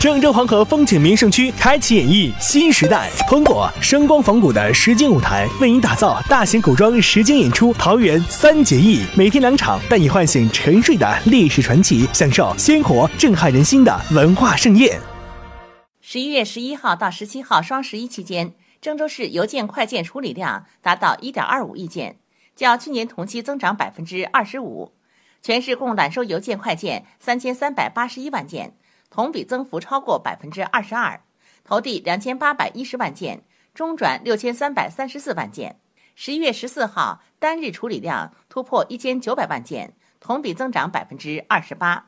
郑州黄河风景名胜区开启演绎新时代，通过声光仿古的实景舞台，为您打造大型古装实景演出《桃园三结义》，每天两场，带你唤醒沉睡的历史传奇，享受鲜活震撼人心的文化盛宴。十一月十一号到十七号双十一期间，郑州市邮件快件处理量达到一点二五亿件，较去年同期增长百分之二十五。全市共揽收邮件快件三千三百八十一万件，同比增幅超过百分之二十二。投递两千八百一十万件，中转六千三百三十四万件。十一月十四号单日处理量突破一千九百万件，同比增长百分之二十八。